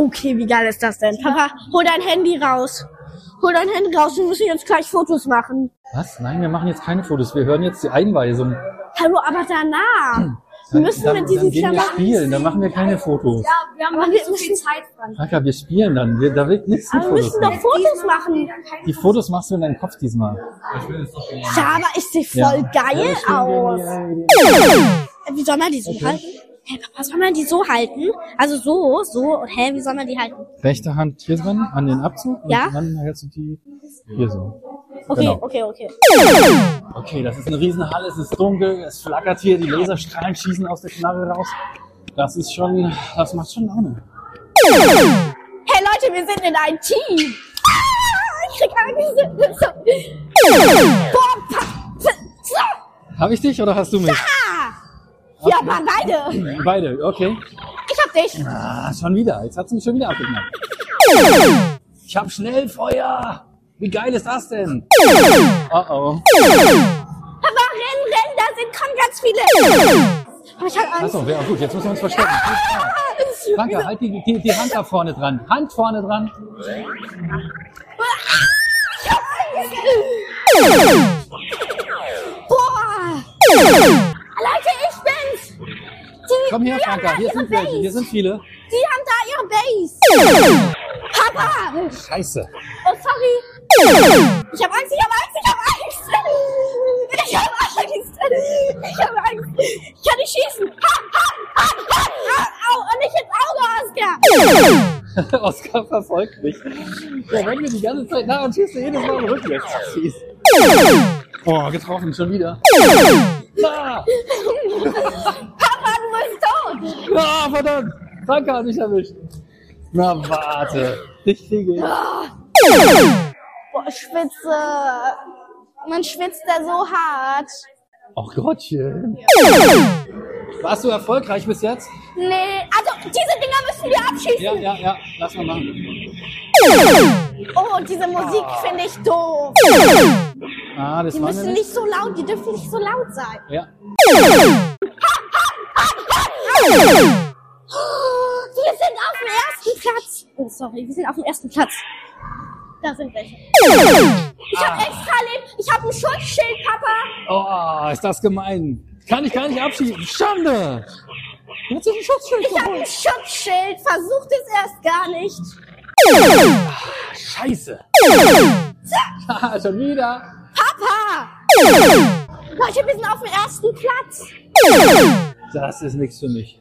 Okay, wie geil ist das denn? Papa, hol dein Handy raus. Hol dein Handy raus, wir müssen jetzt gleich Fotos machen. Was? Nein, wir machen jetzt keine Fotos. Wir hören jetzt die Einweisung. Hallo, aber danach. Wir müssen dann, mit diesen dann gehen wir Klamotten. spielen, dann machen wir keine Fotos. Ja, wir haben Aber nicht so viel müssen- Zeit dran. Franka, wir spielen dann. Wir, da wird nichts mit Aber wir Fotos müssen doch machen. Fotos machen. Die Fotos machst du in deinem Kopf diesmal. Ja, aber ich sehe voll Ja. geil Ja, aus. Wie soll man die so halten? Hä, Papa, soll man die so halten? Also so, so. Und hä, wie soll man die halten? Rechte Hand hier dran, an den Abzug. Ja. Und dann hältst du die hier so. Okay, Genau. okay, okay. Okay, das ist eine Riesenhalle, es ist dunkel, es flackert hier, die Laserstrahlen schießen aus der Knarre raus. Das ist schon, das macht schon Laune. Hey Leute, wir sind in ein Team. Ah, ich krieg Angst. Boah. Habe ich dich oder hast du mich? Ah. Ja, waren beide. Beide, okay. Ich hab dich. Ah, schon wieder. Jetzt hat sie mich schon wieder abgeknallt. Ich hab Schnellfeuer. Wie geil ist das denn? Oh oh. Papa, renn, renn, da sind kommen ganz viele. Aber ich hab Angst. Achso, ja gut, jetzt müssen wir uns verstecken. Franka, halt die, die, die Hand da vorne dran. Hand vorne dran. Boah. Leute, ich Komm her, Franka, hier sind welche, Base. hier sind viele. Die haben da ihre Base. Papa. Scheiße. Oh, sorry. Ich hab Angst, ich hab Angst, ich hab Angst. Ich hab Angst. Ich hab Angst. Ich kann nicht schießen. Ha, ha, ha, ha, ha. Au, und nicht ins Auge, Oskar. Oskar verfolgt mich. Der rennt mir die ganze Zeit nach und schießt mir jedes Mal rückwärts. Fies. Oh, getroffen, schon wieder. Ah, Ah verdammt. Franka hat mich erwischt. Na, warte. Ich kriege ich. Boah, schwitze. Man schwitzt da so hart. Ach Gottchen. Warst du erfolgreich bis jetzt? Nee, also diese Dinger müssen wir abschießen. Ja, ja, ja. Lass mal machen. Oh, diese Musik finde ich doof. Ah, das Die müssen nicht so laut, die dürfen nicht so laut sein. Ja. Wir sind auf dem ersten Platz. Oh, sorry, wir sind auf dem ersten Platz. Da sind welche. Ich Ah. habe extra Leben. Ich habe ein Schutzschild, Papa. Oh, ist das gemein. Kann ich gar nicht abschießen. Schande. Jetzt ist ein Schutzschild. Ich habe ein Schutzschild. Versucht es erst gar nicht. Scheiße. Ah, schon wieder. Papa! Leute, wir sind auf dem ersten Platz. Das ist nichts für mich.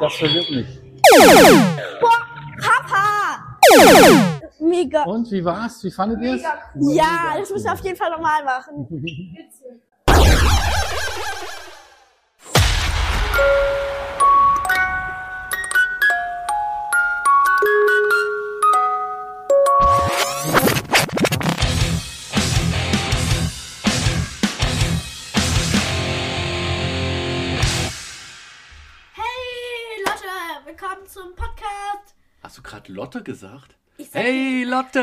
Das verwirrt mich. Boah, Papa! Mega. Und wie war's? Wie fandet ihr es? Ja, das müssen wir auf jeden Fall nochmal machen. gerade Lotte gesagt? Hey Lotte!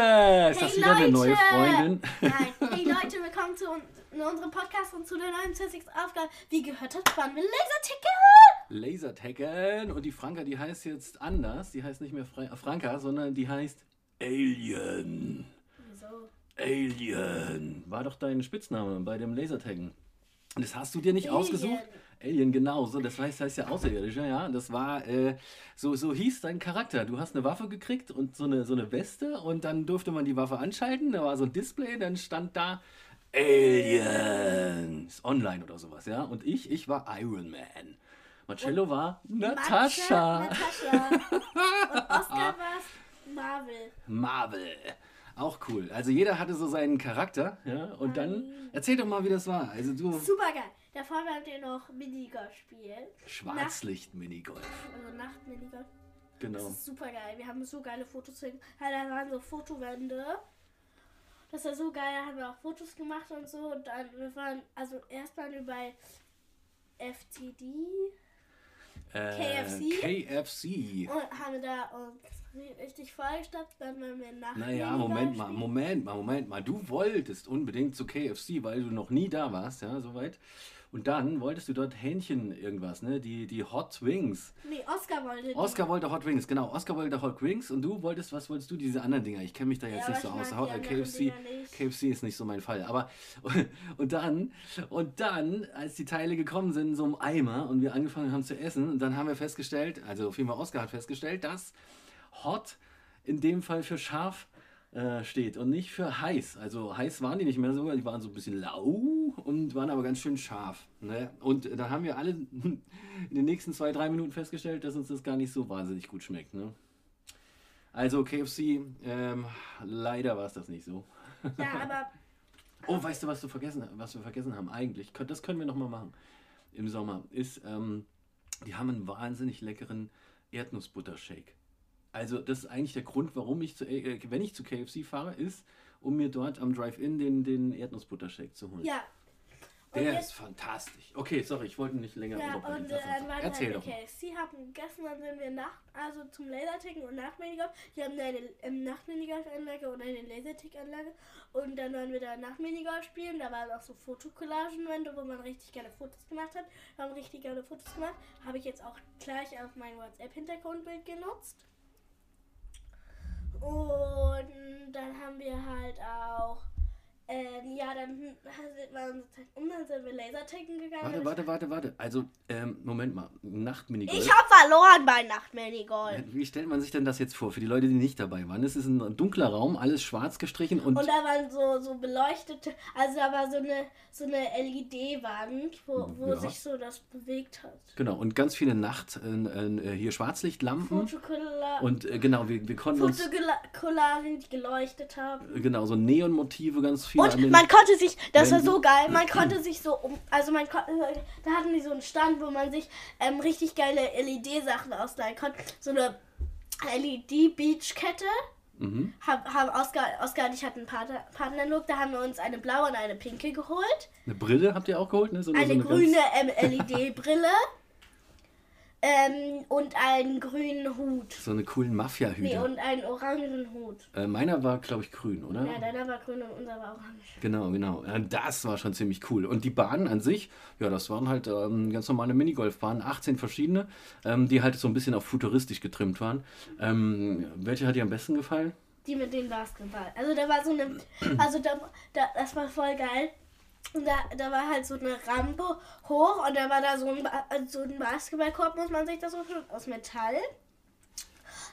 Ist das Hey, wieder eine neue Leute! Freundin? Nein, hey Leute, willkommen zu in unserem Podcast und zu der 29. Aufgabe. Wie gehört hat, fahren wir Laserticket. Lasertaggen und die Franka, die heißt jetzt anders. Die heißt nicht mehr Fra Franka, sondern die heißt Alien. Wieso? Alien. War doch dein Spitzname bei dem Lasertaggen. Das hast du dir nicht Alien. ausgesucht? Alien, genau. So, das heißt, heißt ja Außerirdischer, ja. Das war, äh, so, so hieß dein Charakter. Du hast eine Waffe gekriegt und so eine, so eine Weste und dann durfte man die Waffe anschalten. Da war so ein Display, dann stand da Aliens online oder sowas, ja. Und ich, ich war Iron Man. Marcello war Natascha. Natascha. Und Oscar war Marvel. Marvel. Auch cool. Also jeder hatte so seinen Charakter, ja. Und dann erzähl doch mal, wie das war. Also du Super geil. Davor haben wir noch Minigolf spielen. Schwarzlicht-Minigolf. Also Nacht-Minigolf. Genau. Das ist super geil. Wir haben so geile Fotos hin. Ja, da waren so Fotowände. Das war so geil. Da haben wir auch Fotos gemacht und so. Und dann, wir waren, also erstmal bei FTD KFC? KFC. und haben da uns richtig vollgestopft, dann waren wir nach Naja, Moment mal. Moment mal, Moment mal. Du wolltest unbedingt zu KFC, weil du noch nie da warst, ja, soweit. Und dann wolltest du dort Hähnchen irgendwas, ne? Die, die Hot Wings. Nee, Oscar wollte die. Oscar wollte Hot Wings, genau. Oscar wollte Hot Wings und du wolltest, was wolltest du? Diese anderen Dinger. Ich kenne mich da jetzt Ja, nicht so aus. KFC. KFC ist nicht so mein Fall. Aber und dann, und dann, als die Teile gekommen sind, in so einem Eimer und wir angefangen haben zu essen, dann haben wir festgestellt, also auf jeden Fall Oscar hat festgestellt, dass Hot in dem Fall für scharf äh, steht und nicht für heiß. Also heiß waren die nicht mehr so, die waren so ein bisschen lau und waren aber ganz schön scharf. Ne? Und da haben wir alle in den nächsten zwei, drei Minuten festgestellt, dass uns das gar nicht so wahnsinnig gut schmeckt. Ne? Also KFC, ähm, leider war es das nicht so. Ja, aber Oh, weißt du, was, du vergessen, was wir vergessen haben eigentlich? Das können wir noch mal machen im Sommer. Ist, ähm, die haben einen wahnsinnig leckeren Erdnussbuttershake. Also das ist eigentlich der Grund, warum ich, zu, äh, wenn ich zu KFC fahre, ist, um mir dort am Drive-In den, den Erdnussbuttershake zu holen. ja. Und der ist fantastisch. Okay, sorry, ich wollte nicht länger Ja, und äh, dann waren Erzähl wir doch. KFC, haben gegessen, dann sind wir nach, also zum Laserticken und nach Minigolf. Die haben eine ähm, Nacht-Minigolf-Anlage und eine Lasertick-Anlage. Und dann waren wir da nach Minigolf spielen. Da waren auch so Fotocollagenwände, wo man richtig gerne Fotos gemacht hat. Wir haben richtig gerne Fotos gemacht. Habe ich jetzt auch gleich auf mein WhatsApp-Hintergrundbild genutzt. Und dann haben wir halt auch, ähm, ja, dann unsere Zeit um, dann sind wir Laserticken gegangen. Warte, warte, warte, warte. Also, ähm, Moment mal. Nachtminigolf. Ich habe verloren bei Nachtminigolf. Wie stellt man sich denn das jetzt vor, für die Leute, die nicht dabei waren? Es ist ein dunkler Raum, alles schwarz gestrichen und, Und da waren so, so beleuchtete, also da war so eine, so eine LED-Wand, wo, wo Ja. sich so das bewegt hat. genau und ganz viele Nacht äh, äh, hier Schwarzlichtlampen Fotocolla und äh, genau wir, wir konnten uns Fotocollagen, die geleuchtet haben. genau so Neonmotive ganz viele an Und man konnte sich, das war so geil, man konnte sich so um, also man konnte, da hatten die so einen Stand, wo man sich ähm, richtig geile LED-Sachen ausleihen konnte. So eine LED-Beachkette. mhm. Hab, haben Oscar, Oscar und ich hatten einen Partner, Partnerlook, da haben wir uns eine blaue und eine pinke geholt. eine Brille habt ihr auch geholt ne so Eine so grüne ähm, LED-Brille ähm, und einen grünen Hut. so eine coolen Mafia Nee, und einen orangen Hut. äh, meiner war glaube ich grün oder Ja, deiner war grün und unser war orange. Genau, genau. Das war schon ziemlich cool. Und die Bahnen an sich, ja, das waren halt ähm, ganz normale Minigolfbahnen, 18 verschiedene, ähm, die halt so ein bisschen auf futuristisch getrimmt waren. Ähm, welche hat dir am besten gefallen? Die mit dem Basketball. Also da war so eine, also da, da das war voll geil. Und da, da war halt so eine Rampe hoch und da war da so ein, Ba- so ein Basketballkorb, muss man sich das so aus Metall.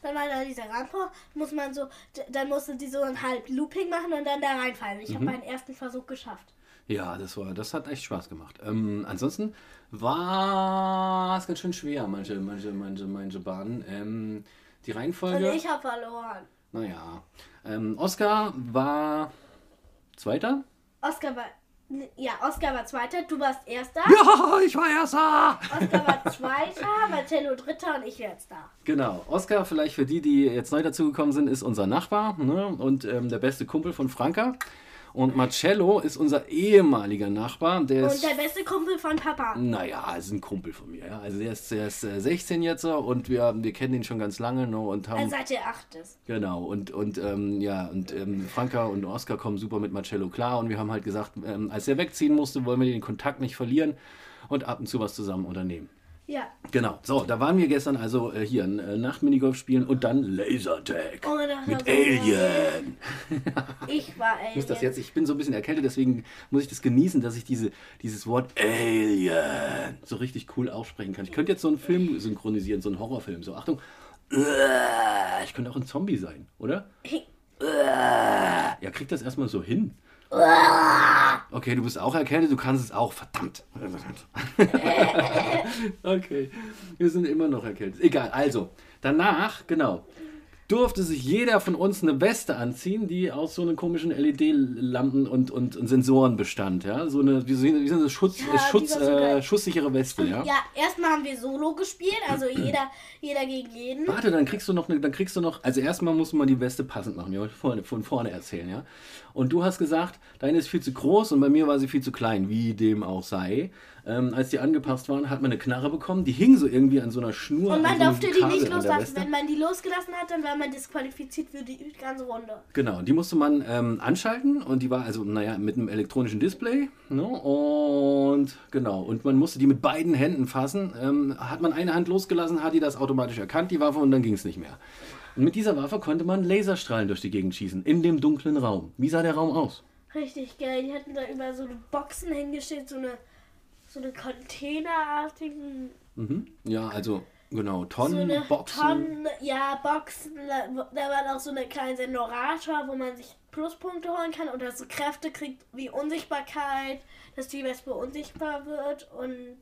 Dann war da diese Rampe, muss man so, dann musste die so ein halb Looping machen und dann da reinfallen. Ich habe meinen ersten Versuch geschafft. Ja, das war, das hat echt Spaß gemacht. Ähm, ansonsten war es ganz schön schwer, manche, manche, manche, manche Bahnen. Ähm, die Und Reihenfolge, ich habe verloren. naja. Ähm, Oscar war Zweiter? Oscar war, ja, Oscar war Zweiter, du warst Erster. Ja, ich war Erster! Oscar war Zweiter, Marcello Dritter und ich jetzt da. Genau, Oskar, vielleicht für die, die jetzt neu dazugekommen sind, ist unser Nachbar ne? und ähm, der beste Kumpel von Franka. Und Marcello ist unser ehemaliger Nachbar. Der Und der beste Kumpel von Papa. naja, ist ein Kumpel von mir. Ja? Also der ist, der ist äh, 16 jetzt so und wir, wir kennen ihn schon ganz lange ne? und haben... Also seit er acht ist. Genau, und, und ähm, ja, und ähm, Franka und Oskar kommen super mit Marcello klar und wir haben halt gesagt, ähm, als er wegziehen musste, wollen wir den Kontakt nicht verlieren und ab und zu was zusammen unternehmen. Ja. Genau, so, da waren wir gestern also äh, hier äh, Nacht-Minigolf spielen und dann Lasertag Oh, das mit Alien. Ich war Alien. Ich muss das jetzt, ich bin so ein bisschen erkältet, deswegen muss ich das genießen, dass ich diese, dieses Wort Alien so richtig cool aussprechen kann. Ich könnte jetzt so einen Film synchronisieren, so einen Horrorfilm. So, Achtung. Ich könnte auch ein Zombie sein, oder? Ja, krieg das erstmal so hin. Okay, du bist auch erkältet, du kannst es auch, verdammt. Okay, wir sind immer noch erkältet. Egal, also, danach, genau, durfte sich jeder von uns eine Weste anziehen, die aus so einem komischen LED-Lampen und, und, und Sensoren bestand, ja. So eine, wie so wie so eine Schutz, Ja, Schutz, äh, schusssichere Weste, ja. Ja, erstmal haben wir Solo gespielt, also jeder, jeder gegen jeden. Warte, dann kriegst du noch, eine, dann kriegst du noch, also erstmal muss man die Weste passend machen, ja, vorne, von vorne erzählen, ja. Und du hast gesagt, deine ist viel zu groß und bei mir war sie viel zu klein, wie dem auch sei. Ähm, als die angepasst waren, hat man eine Knarre bekommen. Die hing so irgendwie an so einer Schnur. Und man an so durfte die nicht loslassen. Wenn man die losgelassen hat, dann war man disqualifiziert für die ganze Runde. Genau, die musste man ähm, anschalten und die war also, naja, mit einem elektronischen Display. Ne? Und genau, und man musste die mit beiden Händen fassen. Ähm, hat man eine Hand losgelassen, hat die das automatisch erkannt, die Waffe, und dann ging es nicht mehr. Und mit dieser Waffe konnte man Laserstrahlen durch die Gegend schießen, in dem dunklen Raum. Wie sah der Raum aus? Richtig geil. Die hatten da über so Boxen hingestellt, so eine, so eine containerartigen Mhm. Ja, also genau, so Tonnen, eine Boxen. Tonnen, ja, Boxen. Da, da war auch so eine kleine Sensorator, wo man sich Pluspunkte holen kann oder so Kräfte kriegt wie Unsichtbarkeit, dass die Wespe unsichtbar wird und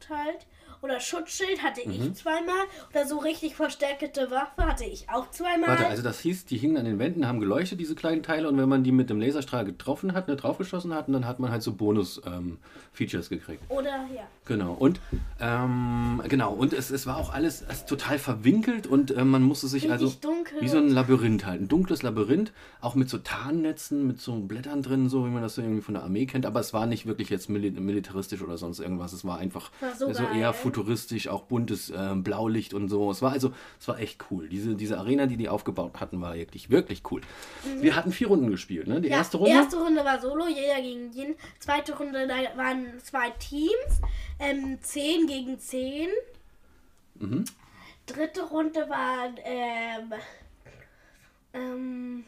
ausgeteilt. Oder Schutzschild hatte Mhm. ich zweimal. Oder so richtig verstärkte Waffe hatte ich auch zweimal. Warte, also das hieß, die hingen an den Wänden, haben geleuchtet, diese kleinen Teile, und wenn man die mit dem Laserstrahl getroffen hat, ne, draufgeschossen hat, dann hat man halt so Bonus-Features gekriegt. Oder ja. Genau, und ähm, genau, und es, es war auch alles es total verwinkelt und äh, man musste sich Richtig also dunkel. wie so ein Labyrinth halt, ein dunkles Labyrinth, auch mit so Tarnnetzen, mit so Blättern drin, so wie man das so irgendwie von der Armee kennt, aber es war nicht wirklich jetzt mili militaristisch oder sonst irgendwas, es war einfach so so geil. eher futuristisch, auch buntes äh, Blaulicht und so. Es war also, es war echt cool. Diese, diese Arena, die die aufgebaut hatten, war wirklich, wirklich cool. Wir hatten vier Runden gespielt, ne? Die Mhm. Ja, erste Runde. erste Runde war Solo, jeder gegen jeden. Zweite Runde, da waren zwei Teams. Ähm, 10 gegen 10. Mhm. Dritte Runde waren ähm, ähm,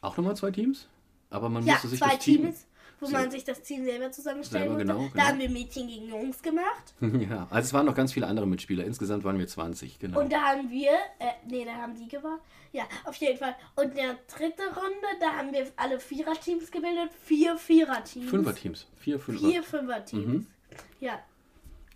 Auch nochmal zwei Teams? Aber man ja, musste sich zwei das Team. Teams, wo So. man sich das Team selber zusammenstellen Selber, musste. genau, Da genau. haben wir Mädchen gegen Jungs gemacht. Ja, also es waren noch ganz viele andere Mitspieler. Insgesamt waren wir 20, genau. Und da haben wir, äh, nee, da haben die gewonnen. Ja, auf jeden Fall. Und in der dritten Runde, da haben wir alle Viererteams gebildet. Vier Viererteams. Fünfer-Teams. Vier, Fünfer. Vier Fünferteams. Mhm. Ja,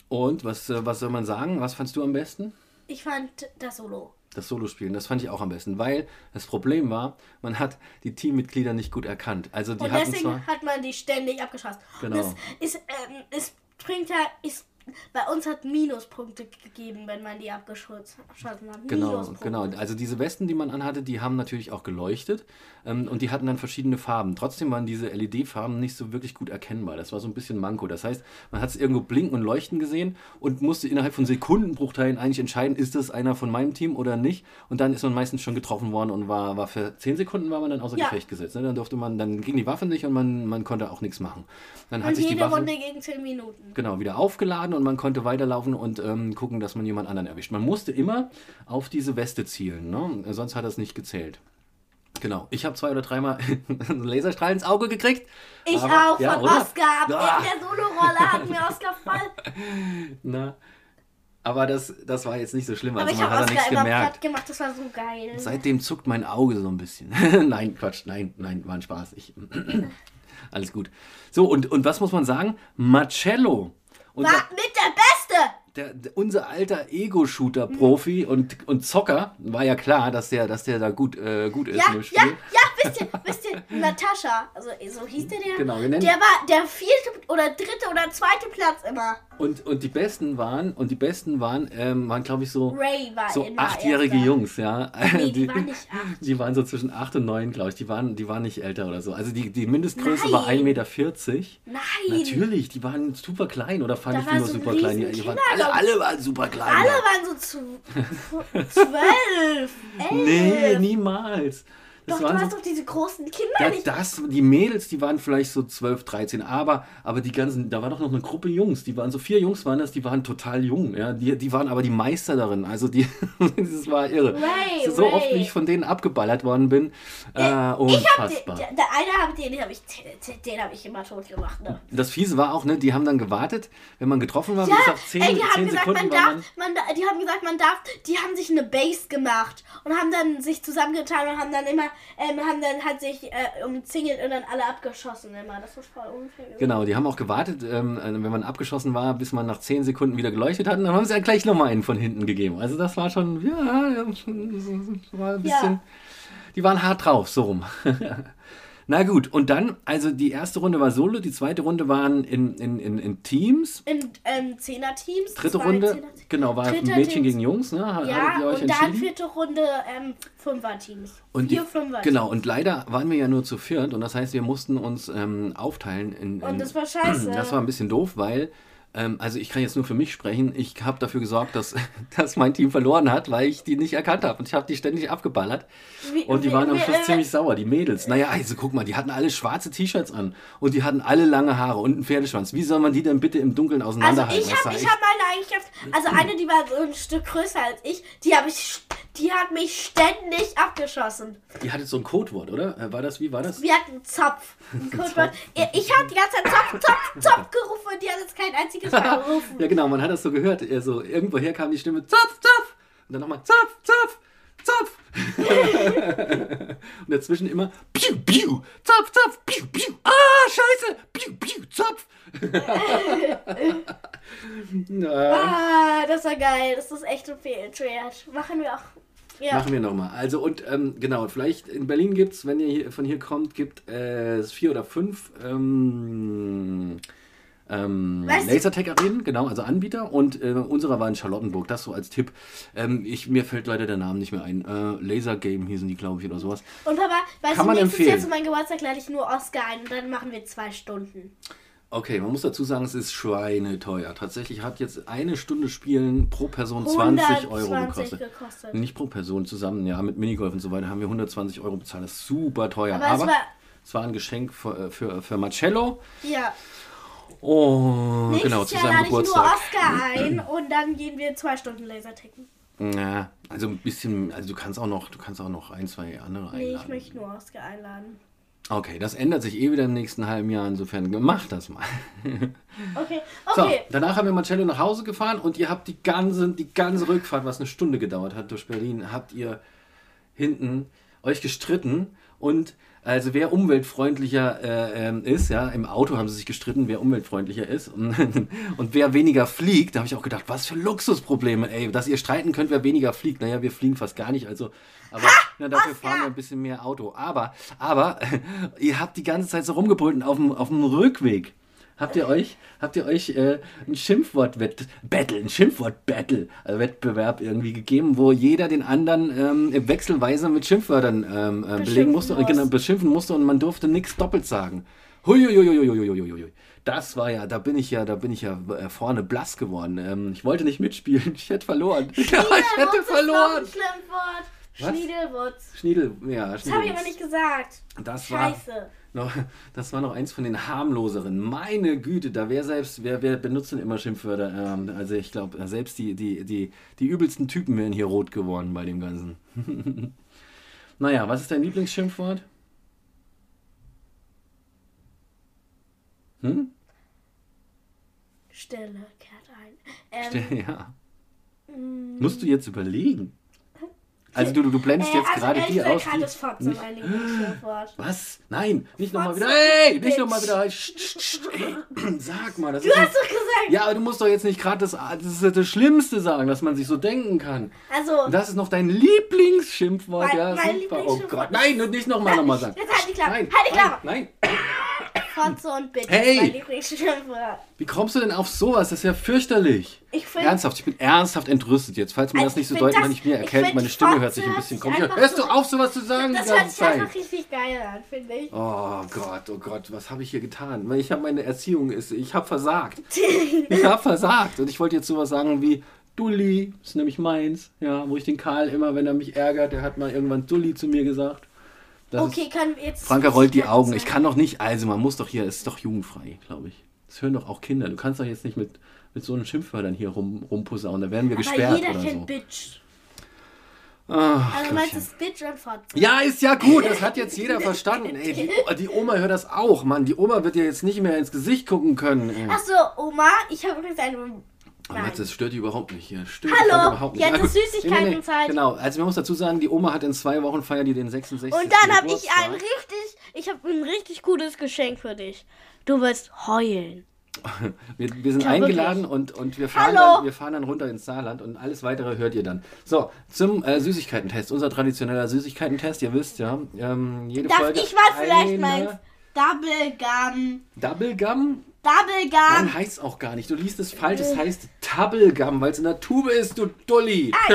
Und was, äh, was soll man sagen? Was fandst du am besten? ich fand das Solo. Das Solospielen, das fand ich auch am besten, weil das Problem war, man hat die Teammitglieder nicht gut erkannt. Also die Und deswegen zwar. hat man die ständig abgeschossen. Genau. Und es, ist, ähm, es bringt ja, ist, bei uns hat Minuspunkte gegeben, wenn man die abgeschossen hat. Genau, genau. Also diese Westen, die man anhatte, die haben natürlich auch geleuchtet ähm, und die hatten dann verschiedene Farben. Trotzdem waren diese LED-Farben nicht so wirklich gut erkennbar. Das war so ein bisschen Manko. Das heißt, man hat es irgendwo blinken und leuchten gesehen und musste innerhalb von Sekundenbruchteilen eigentlich entscheiden, ist das einer von meinem Team oder nicht. Und dann ist man meistens schon getroffen worden und war, war für 10 Sekunden war man dann außer Ja. Gefecht gesetzt. Ne? Dann durfte man, dann ging die Waffe nicht und man, man konnte auch nichts machen. Dann hat Und sich die jede Waffe Runde gegen 10 Minuten. genau, wieder aufgeladen und man konnte weiterlaufen und ähm, gucken, dass man jemand anderen erwischt. Man musste immer auf diese Weste zielen, ne? sonst hat das nicht gezählt. Genau, ich habe zwei oder dreimal einen Laserstrahl ins Auge gekriegt. Ich aber- auch ja, von oder? Oscar. Ah. In der Solo-Rolle hatten wir Oscar voll. Na, aber das, das war jetzt nicht so schlimm, Aber also ich man habe hat da nichts gemerkt. platt gemacht, das war so geil. Seitdem zuckt mein Auge so ein bisschen. nein, Quatsch, nein, nein, war ein Spaß. Ich, alles gut. So, und, und was muss man sagen? Marcello. Unser, war mit der Beste. der, der, unser alter Ego-Shooter-Profi und, und Zocker, war ja klar, dass der, dass der da gut, äh, gut ist Ja, in dem ja, Spiel. ja, wisst ihr, wisst ihr, Natascha, also so hieß der der. Genau, wir nennen- Der war der vierte oder dritte oder zweite Platz immer. Und, und die Besten waren, und die Besten waren, ähm, waren glaube ich so, war so achtjährige erster. Jungs, ja. Nee, die waren nicht acht. Die waren so zwischen acht und neun, glaube ich. Die waren, die waren nicht älter oder so. Also die, die Mindestgröße Nein. war 1,40 Meter. Nein. Natürlich, die waren super klein oder fand Da ich war nur so super klein. Die, die waren, alle, alle waren super klein. Alle waren so zu zwölf, elf. Nee, niemals. Das Doch, du hast so, doch diese großen Kinder Ja, nicht. das, die Mädels, die waren vielleicht so 12, 13, aber, aber die ganzen, da war doch noch eine Gruppe Jungs, die waren so vier Jungs waren das, die waren total jung, ja, die, die waren aber die Meister darin, also die, das war irre. Ray, so oft, Ray. wie ich von denen abgeballert worden bin, äh, ich hab den, unfassbar. der, eine hab den, den habe ich, den habe ich immer tot gemacht. Ne? Das Fiese war auch, ne, die haben dann gewartet, wenn man getroffen war, wie Ja, gesagt, 10, ey, die haben 10 gesagt, Sekunden man darf, man, man, da- die haben gesagt, man darf, die haben sich eine Base gemacht und haben dann sich zusammengetan und haben dann immer, ähm, haben dann halt sich äh, umzingelt und dann alle abgeschossen immer. Das war voll unfair. Genau, die haben auch gewartet, ähm, äh, wenn man abgeschossen war, bis man nach 10 Sekunden wieder geleuchtet hat. Und dann haben sie ja gleich nochmal einen von hinten gegeben. Also das war schon, ja, ja, war ein bisschen. Die waren hart drauf, so rum. Na gut, und dann, also die erste Runde war Solo, die zweite Runde waren in, in, in, in Teams. In ähm, Zehner-Teams. Dritte Runde, Zehner- genau, war Mädchen Teams. gegen Jungs, ne? Ja, ihr euch und dann vierte Runde ähm, Fünfer-Teams. Und Vier Fünfer. genau, und leider waren wir ja nur zu viert und das heißt, wir mussten uns ähm, aufteilen. In, in, Und das war scheiße. Das war ein bisschen doof, weil, ähm, also ich kann jetzt nur für mich sprechen, ich habe dafür gesorgt, dass, dass mein Team verloren hat, weil ich die nicht erkannt habe und ich habe die ständig abgeballert. Wie- Und die wie- waren am Schluss äh, ziemlich sauer, die Mädels. Naja, also guck mal, die hatten alle schwarze T-Shirts an und die hatten alle lange Haare und einen Pferdeschwanz. Wie soll man die denn bitte im Dunkeln Also auseinanderhalten? ich habe sah ich echt- hab meine Eigenschaft, also eine, die war so ein Stück größer als ich, die habe ich, die hat mich ständig abgeschossen. Die hatte so ein Codewort, oder? Äh, War das, wie war das? Wir hatten Zopf. Ein Codewort. Ich habe die ganze Zeit Zopf, Zopf, Zopf gerufen und die hat jetzt kein einziges Gerufen. Ja, genau, man hat das so gehört. äh, So, irgendwoher kam die Stimme Zopf, Zopf. Und dann nochmal Zopf, Zopf, Zopf. und dazwischen immer Piu, Piu, Zopf, Zopf, Piu, Piu. Ah, scheiße, Piu, Piu, Zopf. Ah, das war geil. Das ist echt empfehlenswert. Machen wir auch. Ja. Machen wir nochmal. Also und ähm, genau, vielleicht in Berlin gibt es, wenn ihr hier, von hier kommt, gibt es vier oder fünf ähm, ähm, Was? Lasertag-Arenen, genau, also Anbieter. Und äh, unserer war in Charlottenburg, das so als Tipp. Ähm, ich, mir fällt leider der Name nicht mehr ein. Äh, Laser Game hießen die, glaube ich, oder sowas. Und Papa, weißt Kann du, man nächstes empfehlen. Jahr zu meinem Geburtstag lade ich nur Oscar ein und dann machen wir zwei Stunden. Okay, man muss dazu sagen, es ist schweineteuer. Tatsächlich hat jetzt eine Stunde Spielen pro Person 20 Euro 120 gekostet. gekostet. Nicht pro Person zusammen, ja, mit Minigolf und so weiter haben wir 120 Euro bezahlt. Das ist super teuer. Aber, Aber, es war, es war ein Geschenk für, für, für Marcello. ja. Oh, Nächstes genau, zu Jahr seinem lade ich nur Geburtstag. Oscar ein und dann gehen wir zwei Stunden Laserticken. Ja, also ein bisschen, also du kannst auch noch, du kannst auch noch ein, zwei andere Nee, ich einladen. möchte nur Oscar einladen. Okay, das ändert sich eh wieder im nächsten halben Jahr, insofern mach das mal. Okay, So, okay. danach haben wir Marcello nach Hause gefahren und ihr habt die ganze, die ganze Rückfahrt, was eine Stunde gedauert hat durch Berlin, habt ihr hinten euch gestritten und also wer umweltfreundlicher äh, ähm, ist, ja, im Auto haben sie sich gestritten, wer umweltfreundlicher ist und, und wer weniger fliegt, da habe ich auch gedacht, was für Luxusprobleme, ey, dass ihr streiten könnt, wer weniger fliegt. Naja, wir fliegen fast gar nicht, also, aber na, dafür fahren wir ein bisschen mehr Auto. Aber, aber, ihr habt die ganze Zeit so rumgebrüllt und auf dem, auf dem Rückweg. Habt ihr euch, habt ihr euch äh, ein Schimpfwort-Battle, ein Schimpfwort-Battle, also Wettbewerb irgendwie gegeben, wo jeder den anderen ähm, wechselweise mit Schimpfwörtern ähm, äh, belegen Beschimpfen musste und muss. genau, beschimpfen musste und man durfte nichts doppelt sagen. Huiuiuiuiuiuiui. Das war ja, da bin ich ja, da bin ich ja äh, vorne blass geworden. Ähm, ich wollte nicht mitspielen, ich hätte verloren. Ja, ich hätte Schniedelwurz ist verloren. noch ein. Was? Schniedelwurz. Schniedel, ja, Das habe ich aber nicht gesagt. Das war, Scheiße. Noch, das war noch eins von den harmloseren. Meine Güte, da wer selbst, wer, wer benutzt denn immer Schimpfwörter? Ähm, also ich glaube, selbst die, die, die, die übelsten Typen wären hier rot geworden bei dem Ganzen. naja, was ist dein Lieblingsschimpfwort? Hm? Stille kehrt ein. Ähm, Ja. Musst du jetzt überlegen. Also du, du blendest äh, jetzt also gerade die aus. kaltes Die, Fotze, nicht, was? Nein, nicht nochmal wieder. Hey, nicht nochmal wieder. Sch, sch, sch, ey, sag mal, das Du ist hast doch gesagt. Ja, aber du musst doch jetzt nicht gerade das, das, ist das Schlimmste sagen, dass man sich so denken kann. Also, das ist noch dein Lieblingsschimpfwort. Mein- ja, mein super. Oh Gott. Nein, nicht nochmal nochmal sagen. Jetzt halt die Klappe. Nein, Halt die Klappe. nein, nein. Fotze und Bitch Hey. Wie kommst du denn auf sowas? Das ist ja fürchterlich. Ich finde. Ernsthaft, ich bin ernsthaft entrüstet jetzt. Falls man das Also, nicht so ich find deutlich, das- mir ich erkennt, find meine Stimme Fotze hört sich ein bisschen komisch an. Hörst du auf, sowas zu sagen Das die hört sich einfach richtig geil an, finde ich. Oh Gott, oh Gott, was habe ich hier getan? Weil Ich habe meine Erziehung, ist, ich habe versagt. Ich habe versagt. Und ich wollte jetzt sowas sagen wie Dulli, das ist nämlich meins, ja, wo ich den Karl immer, wenn er mich ärgert, der hat mal irgendwann Dulli zu mir gesagt. Das Okay, kann jetzt. Franka rollt die Augen. sein. Ich kann doch nicht, also man muss doch hier, es ist doch jugendfrei, glaube ich. Das hören doch auch Kinder. Du kannst doch jetzt nicht mit, mit so einem Schimpfwörtern hier rum, rumposaunen. Da werden wir Aber gesperrt jeder oder kennt so. Bitch. Ah, Also du meinst es Bitch und Fotze. Ja, ist ja gut, das hat jetzt jeder verstanden. Ey, die, die Oma hört das auch, Mann. Die Oma wird dir jetzt nicht mehr ins Gesicht gucken können. Ey. Achso, Oma, ich habe übrigens eine. Aber Nein. das stört die überhaupt nicht hier. Stört Hallo, überhaupt nicht. jetzt ist Süßigkeitenzeit. Genau, also man muss dazu sagen, die Oma hat in zwei Wochen feiert die den 66. Und dann habe ich ein richtig, ich habe ein richtig gutes Geschenk für dich. Du wirst heulen. Wir, wir sind Ja, eingeladen und, und wir, fahren Hallo. dann, wir fahren dann runter ins Saarland und alles weitere hört ihr dann. So, zum äh, Süßigkeitentest, unser traditioneller Süßigkeitentest, ihr wisst ja, ähm, jede Darf Folge ich mal vielleicht meins? Double Gum. Double Gum? Double Nein, heißt auch gar nicht. Du liest es falsch, es heißt Tubble Gum, weil es in der Tube ist, du Dulli.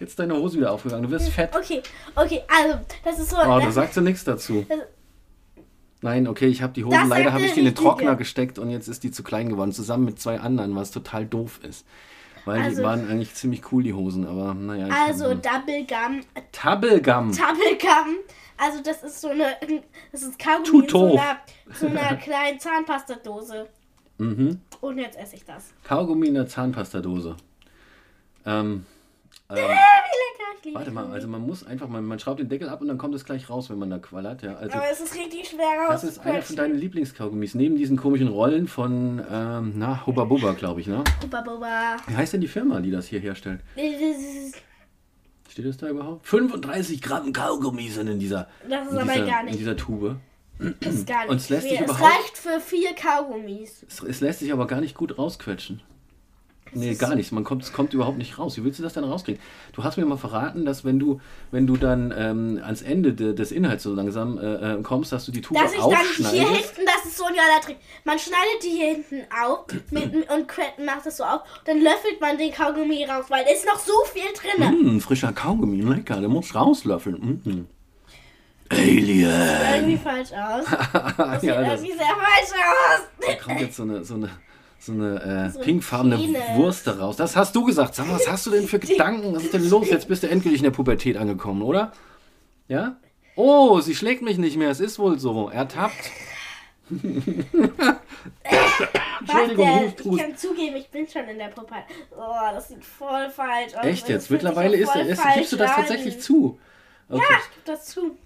Jetzt ist deine Hose wieder aufgegangen, du wirst fett. Okay, okay, also, das ist so. Oh, da das, sagst du nichts dazu. Nein, okay, ich habe die Hosen, leider habe ich die in den. Trockner gesteckt und jetzt ist die zu klein geworden, zusammen mit zwei anderen, was total doof ist. Weil die Also- waren eigentlich ziemlich cool, die Hosen, aber naja. also, hab- Double Gum. Also, das ist so eine. Das ist Kaugummi in so einer, so einer kleinen Zahnpastadose. Mhm. Und jetzt esse ich das. Kaugummi in der Zahnpastadose. Ähm, ähm, Wie lecker, ich liebe warte mal, also man muss einfach, man, man schraubt den Deckel ab und dann kommt es gleich raus, wenn man da quallert. Ja, also Aber es ist richtig schwer das ist einer von deinen Lieblingskaugummis. Neben diesen komischen Rollen von, ähm, na, Hubba Bubba, glaube ich, ne? Bubba Bubba. Wie heißt denn die Firma, die das hier herstellt? Das Steht das da überhaupt? 35 Gramm Kaugummi sind in dieser, ist in aber dieser, gar in nicht. dieser Tube. Das ist gar nicht Und es lässt sich. Es reicht für vier Kaugummis. Es, es lässt sich aber gar nicht gut rausquetschen. Nee, ist- gar nicht. Man kommt, es kommt überhaupt nicht raus. Wie willst du das denn rauskriegen? Du hast mir mal verraten, dass wenn du, wenn du dann ähm, ans Ende de, des Inhalts so langsam äh, äh, kommst, dass du die Tube Dass ich dann hier aufschneidest. hinten, das so ein geiler Trick. Man schneidet die hier hinten auf mit, und macht das so auf. Dann löffelt man den Kaugummi raus, weil da ist noch so viel drin. Mm, frischer Kaugummi, lecker. Der muss rauslöffeln. Mm. Alien. Irgendwie falsch aus. Das sieht ja, das, irgendwie sehr falsch aus. da kommt jetzt so eine, so eine, so eine äh, So pinkfarbene Penis. Wurst raus. Das hast du gesagt. Sag mal, was hast du denn für Gedanken? Was ist denn los? Jetzt bist du endgültig in der Pubertät angekommen, oder? Ja? Oh, sie schlägt mich nicht mehr. Es ist wohl so. Ertappt. Entschuldigung, Was, Hust, der, ich kann zugeben, ich bin schon in der Pubertät. Oh, das sieht voll falsch aus. Echt jetzt? Mittlerweile ist, ist, gibst du das tatsächlich zu. Okay. Ja, ich gebe das zu.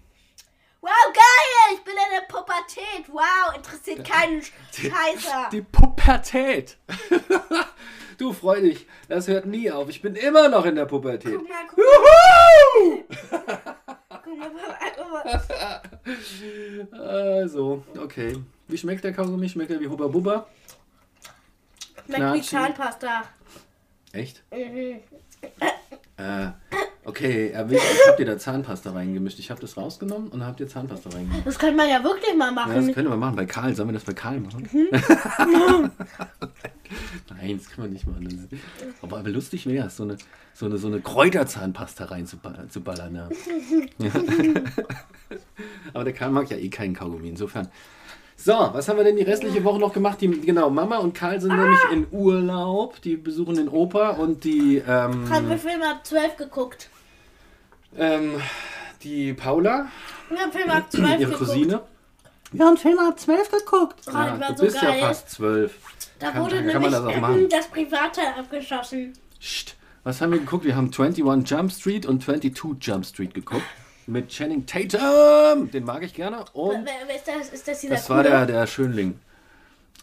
Wow, geil! Ich bin in der Pubertät. Wow, interessiert keinen Scheißer. Die Pubertät. du freu dich. Das hört nie auf. Ich bin immer noch in der Pubertät. Guck mal, guck mal, Juhu! Also, okay. Wie schmeckt der Kaugummi? Schmeckt er wie Hubba Bubba? Schmeckt wie. Zahnpasta. Echt? Mhm. Äh, okay, erwischt. Ich hab dir da Zahnpasta reingemischt. Ich habe das rausgenommen und hab dir Zahnpasta reingemischt. Das könnte man ja wirklich mal Ja, machen. das können wir machen bei Karl. Sollen wir das bei Karl machen? Nein, das können wir nicht machen. Aber, aber lustig wäre es, so eine, so eine, so eine Kräuterzahnpasta reinzuballern. Zu ballern, ja. Aber der Karl mag ja eh keinen Kaugummi, insofern. So, was haben wir denn die restliche Woche noch gemacht? Die, genau, Mama und Karl sind nämlich in Urlaub. Die besuchen den Opa und die, ähm, Haben wir Filme ab 12 geguckt. ähm, die Paula, Wir haben Filme ab 12 ihre geguckt. Cousine. Wir haben Filme ab 12 geguckt. Oh, Ja, das war du so bist geil. ja fast zwölf. Da Kann- wurde kann nämlich das auch machen. das Privatteil abgeschossen. Psst. Was haben wir geguckt? Wir haben 21 Jump Street und 22 Jump Street geguckt. Mit Channing Tatum. Den mag ich gerne. Und Wer, wer ist das? Ist das dieser das war der, der Schönling.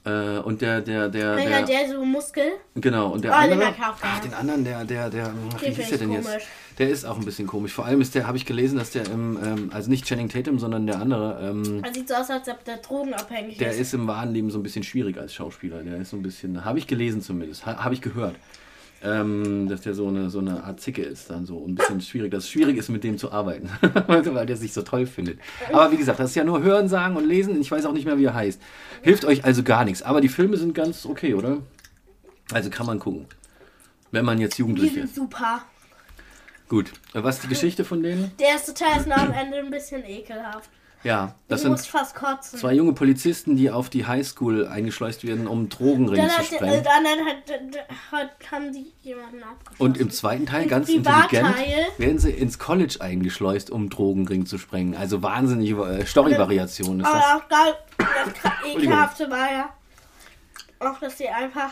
Äh, und der, der, der, Einer, der, der so Muskel. genau. Und der Oh, den andere, gerne. ach, den anderen, der, der, der, ach, wie Den hieß der denn jetzt? komisch. Der ist auch ein bisschen komisch. Vor allem ist der, habe ich gelesen, dass der im, ähm, also nicht Channing Tatum, sondern der andere, ähm, Er sieht so aus, als ob der drogenabhängig der ist. ist im wahren Leben so ein bisschen schwierig als Schauspieler. Der ist so ein bisschen, habe ich gelesen zumindest, ha, habe ich gehört. Ähm, dass der so eine, so eine Art Zicke ist, dann so ein bisschen schwierig, dass es schwierig ist, mit dem zu arbeiten, weil der sich so toll findet. Aber wie gesagt, das ist ja nur Hören, Sagen und Lesen. Ich weiß auch nicht mehr, wie er heißt. Hilft euch also gar nichts. Aber die Filme sind ganz okay, oder? Also kann man gucken. Wenn man jetzt Die jugendlich sind ist. super. Gut. Äh, Was ist die Geschichte von denen? Der erste Teil ist noch am Ende ein bisschen ekelhaft. Ja, das musst sind zwei junge Polizisten, die auf die Highschool eingeschleust werden, um Drogenringe zu sprengen. dann hat, hat, haben die jemanden abgeschossen. Und im zweiten Teil, Im ganz intelligent, werden sie ins College eingeschleust, um Drogenring zu sprengen. Also wahnsinnige äh, Story-Variation ist Aber das. auch da, das ekelhafte war ja auch, dass die einfach,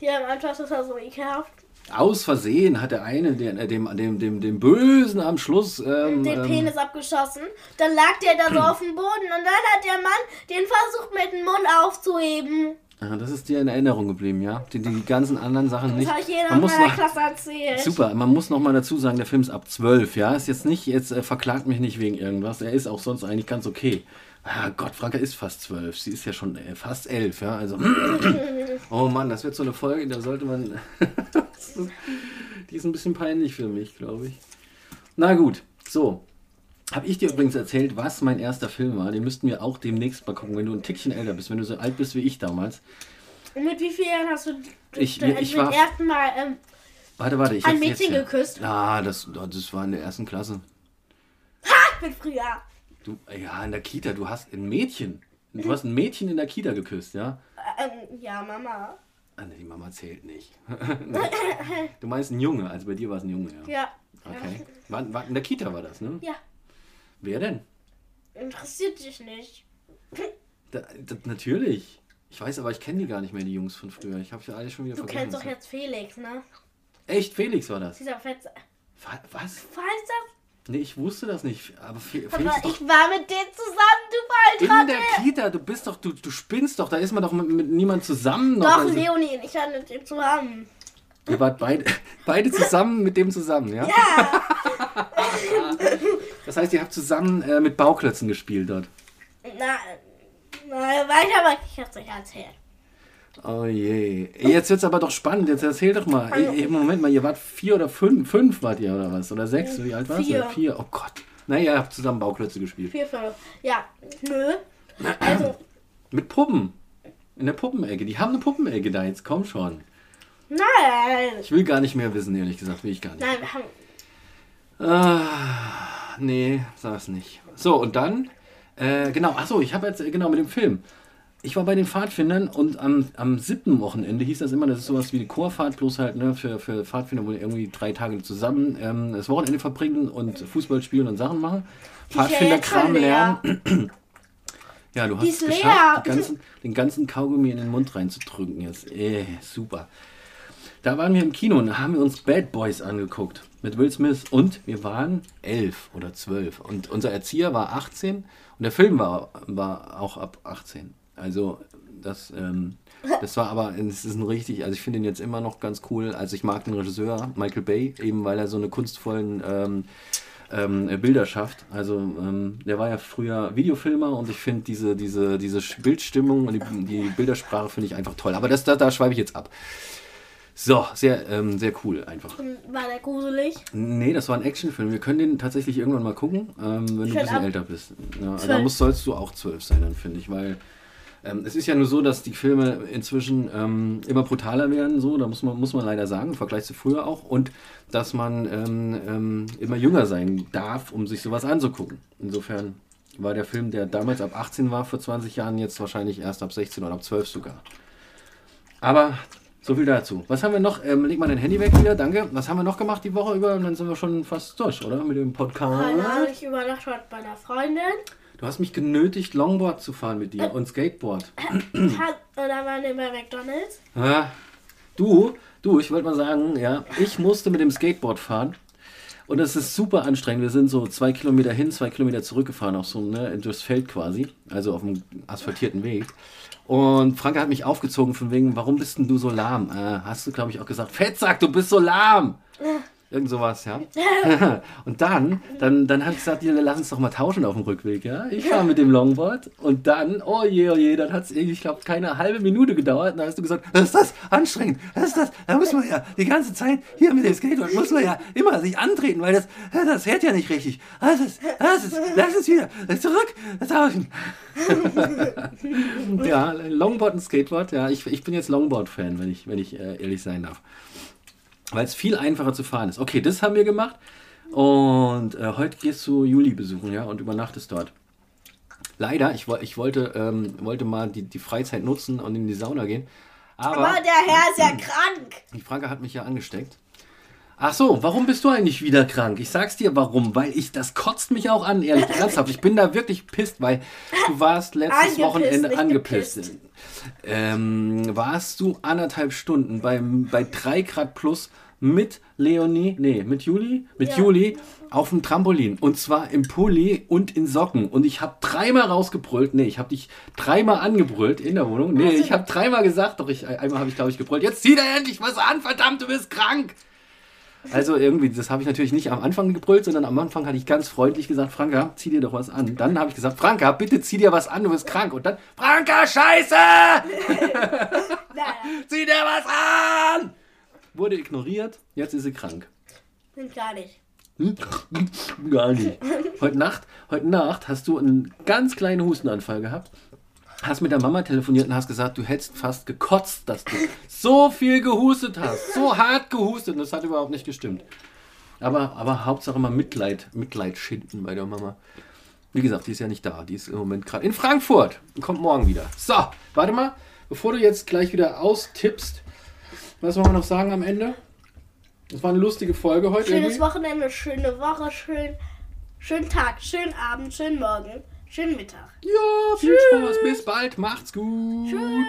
die haben einfach, das war so ekelhaft, Aus Versehen hat der eine den, äh, dem, dem, dem, dem Bösen am Schluss ähm, den ähm, Penis abgeschossen. Dann lag der da so auf dem Boden und dann hat der Mann den versucht mit dem Mund aufzuheben. Ah, das ist dir in Erinnerung geblieben, ja? Die, die ganzen anderen Sachen nicht. Das habe ich jeder Man muss meiner noch, Klasse erzählt. super, man muss noch mal dazu sagen, der Film ist ab 12, ja? Ist jetzt nicht, jetzt äh, verklagt mich nicht wegen irgendwas. Er ist auch sonst eigentlich ganz okay. Ah, Gott, Franka ist fast 12. Sie ist ja schon äh, fast 11, ja? Also, oh Mann, das wird so eine Folge, da sollte man. Die ist ein bisschen peinlich für mich, glaube ich. Na gut, so. Habe ich dir übrigens erzählt, was mein erster Film war? Den müssten wir auch demnächst mal gucken, wenn du ein Tickchen älter bist, wenn du so alt bist wie ich damals. Und mit wie vielen Jahren hast du Ich- ich zum war- ersten Mal ähm, Warte, warte, ich ein Mädchen geküsst? Ah, das, das war in der ersten Klasse. Ich bin früher. Du, ja, in der Kita, du hast ein Mädchen. Du hast ein Mädchen in der Kita geküsst, ja? Ähm, ja, Mama. Ah, nee, die Mama zählt nicht. du meinst ein Junge, also bei dir war es ein Junge, ja. Ja. Okay. War, war, in der Kita war das, ne? Ja. Wer denn? Interessiert dich nicht. Da, da, natürlich. Ich weiß aber, ich kenne die gar nicht mehr, die Jungs von früher. Ich habe ja alle schon wieder Du vergessen. kennst doch jetzt Felix, ne? Echt, Felix war das? Dieser Fetzer. Wa- Was? Weißt du? Nee, ich wusste das nicht. Aber Aber ich war mit denen zusammen, du in Balltrottel. der Kita. Du bist doch, du, du spinnst doch. Da ist man doch mit, mit niemand zusammen. Noch. Doch, Also, Leonie ich waren mit dem zusammen. ihr wart beide, beide zusammen mit dem zusammen, ja? Ja. Das heißt, ihr habt zusammen äh, mit Bauklötzen gespielt dort. Na, na, weiter, aber ich hab's euch erzählt. Oh je. Jetzt wird's aber doch spannend. Jetzt erzähl doch mal. Ey, Moment mal, ihr wart vier oder fünf? Fünf wart ihr oder was? Oder sechs? Wie alt warst Vier. du? Vier. Oh Gott. Naja, ihr habt zusammen Bauklötze gespielt. Vier, fünf. Ja, nö. Also, Mit Puppen. In der Puppenecke. Die haben eine Puppenecke da jetzt. Komm schon. nein. Ich will gar nicht mehr wissen, ehrlich gesagt. Will ich gar nicht. Nein, wir haben. Ah, nee, sag's nicht. So, und dann, äh, genau, achso, ich habe jetzt, äh, genau, mit dem Film. Ich war bei den Pfadfindern und am, am siebten Wochenende hieß das immer, das ist sowas wie die Chorfahrt, bloß halt ne, für, für Pfadfinder, wo die irgendwie drei Tage zusammen ähm, das Wochenende verbringen und Fußball spielen und Sachen machen. Pfadfinderkram lernen. Ja, du hast es geschafft, die ganzen, den ganzen Kaugummi in den Mund reinzudrücken jetzt. Äh, super. Da waren wir im Kino und da haben wir uns Bad Boys angeguckt mit Will Smith und wir waren elf oder zwölf und unser Erzieher war 18 und der Film war, war auch ab 18. Also das, ähm, das war aber, es ist ein richtig, also ich finde ihn jetzt immer noch ganz cool. Also ich mag den Regisseur Michael Bay, eben weil er so eine kunstvollen ähm, ähm, Bilder schafft. Also ähm, der war ja früher Videofilmer und ich finde diese, diese, diese Bildstimmung und die, die Bildersprache finde ich einfach toll. Aber das, da, da schweife ich jetzt ab. So, sehr, ähm, sehr cool einfach. War der gruselig? Nee, das war ein Actionfilm. Wir können den tatsächlich irgendwann mal gucken, ähm, wenn du ein bisschen ab. älter bist. Ja, da musst, sollst du auch zwölf sein, dann finde ich, weil ähm, es ist ja nur so, dass die Filme inzwischen ähm, immer brutaler werden, so, da muss man, muss man leider sagen, im Vergleich zu früher auch, und dass man ähm, ähm, immer jünger sein darf, um sich sowas anzugucken. Insofern war der Film, der damals ab 18 war, vor 20 Jahren, jetzt wahrscheinlich erst ab 16 oder ab 12 sogar. Aber so viel dazu. Was haben wir noch? Ähm, leg mal dein Handy weg wieder, danke. Was haben wir noch gemacht die Woche über? Und dann sind wir schon fast durch, oder? Mit dem Podcast. Keine Ahnung, ich übernachte heute bei einer Freundin. Du hast mich genötigt, Longboard zu fahren mit dir und Skateboard. Und dann waren wir bei McDonalds. Ja. Du, du, ich wollte mal sagen, ja, ich musste mit dem Skateboard fahren. Und es ist super anstrengend. Wir sind so zwei Kilometer hin, zwei Kilometer zurückgefahren, auch so ne, durchs Feld quasi, also auf dem asphaltierten Weg. Und Franke hat mich aufgezogen von wegen, warum bist denn du so lahm? Äh, hast du, glaube ich, auch gesagt, Fettsack, du bist so lahm. Irgend sowas, ja. und dann, dann, dann habe ich gesagt, ja, lass uns doch mal tauschen auf dem Rückweg, ja. Ich fahre mit dem Longboard und dann, oh je, oh je, dann hat es, ich glaube, keine halbe Minute gedauert. Und dann hast du gesagt, was ist das? Anstrengend. Was ist das? Da muss man ja die ganze Zeit hier mit dem Skateboard, muss man ja immer sich antreten, weil das, das fährt ja nicht richtig. Das ist, das ist, lass es wieder. Zurück, tauschen. ja, Longboard und Skateboard, ja. Ich, ich bin jetzt Longboard-Fan, wenn ich, wenn ich äh, ehrlich sein darf weil es viel einfacher zu fahren ist. Okay, das haben wir gemacht. Und äh, heute gehst du Juli besuchen, ja, und übernachtest dort. Leider, ich, ich wollte, ähm, wollte mal die, die Freizeit nutzen und in die Sauna gehen. Aber Aber der Herr ist ja krank. die Franke hat mich ja angesteckt. Ach so, warum bist du eigentlich wieder krank? Ich sag's dir warum, weil ich, das kotzt mich auch an, ehrlich, ernsthaft. Ich bin da wirklich pisst, weil du warst letztes Angepisst, Wochenende angepisst. gepisst. Ähm, warst du anderthalb Stunden beim, bei 3 Grad plus mit Leonie, nee, mit Juli, mit Ja. Juli auf dem Trampolin und zwar im Pulli und in Socken und ich habe dreimal rausgebrüllt, nee, ich habe dich dreimal angebrüllt in der Wohnung, nee, ich habe dreimal gesagt, doch ich einmal habe ich glaube ich gebrüllt, jetzt zieh dir endlich was an, verdammt, du bist krank. Also irgendwie, das habe ich natürlich nicht am Anfang gebrüllt, sondern am Anfang hatte ich ganz freundlich gesagt, Franka, zieh dir doch was an. Dann habe ich gesagt, Franka, bitte zieh dir was an, du bist krank. Und dann, Franka, scheiße! Zieh dir was an! Wurde ignoriert, jetzt ist sie krank. gar nicht. Hm? Gar nicht. Heute Nacht, heute Nacht hast du einen ganz kleinen Hustenanfall gehabt. Hast mit der Mama telefoniert und hast gesagt, du hättest fast gekotzt, dass du so viel gehustet hast. So hart gehustet und das hat überhaupt nicht gestimmt. Aber, aber Hauptsache mal Mitleid, Mitleid schinden bei der Mama. Wie gesagt, die ist ja nicht da. Die ist im Moment gerade in Frankfurt und kommt morgen wieder. So, warte mal, bevor du jetzt gleich wieder austippst, was wollen wir noch sagen am Ende? Das war eine lustige Folge heute. Schönes irgendwie. Wochenende, schöne Woche, schön, schönen Tag, schönen Abend, schönen Morgen, schönen Mittag. Ja, viel Spaß. Bis bald. Macht's gut. Tschüss.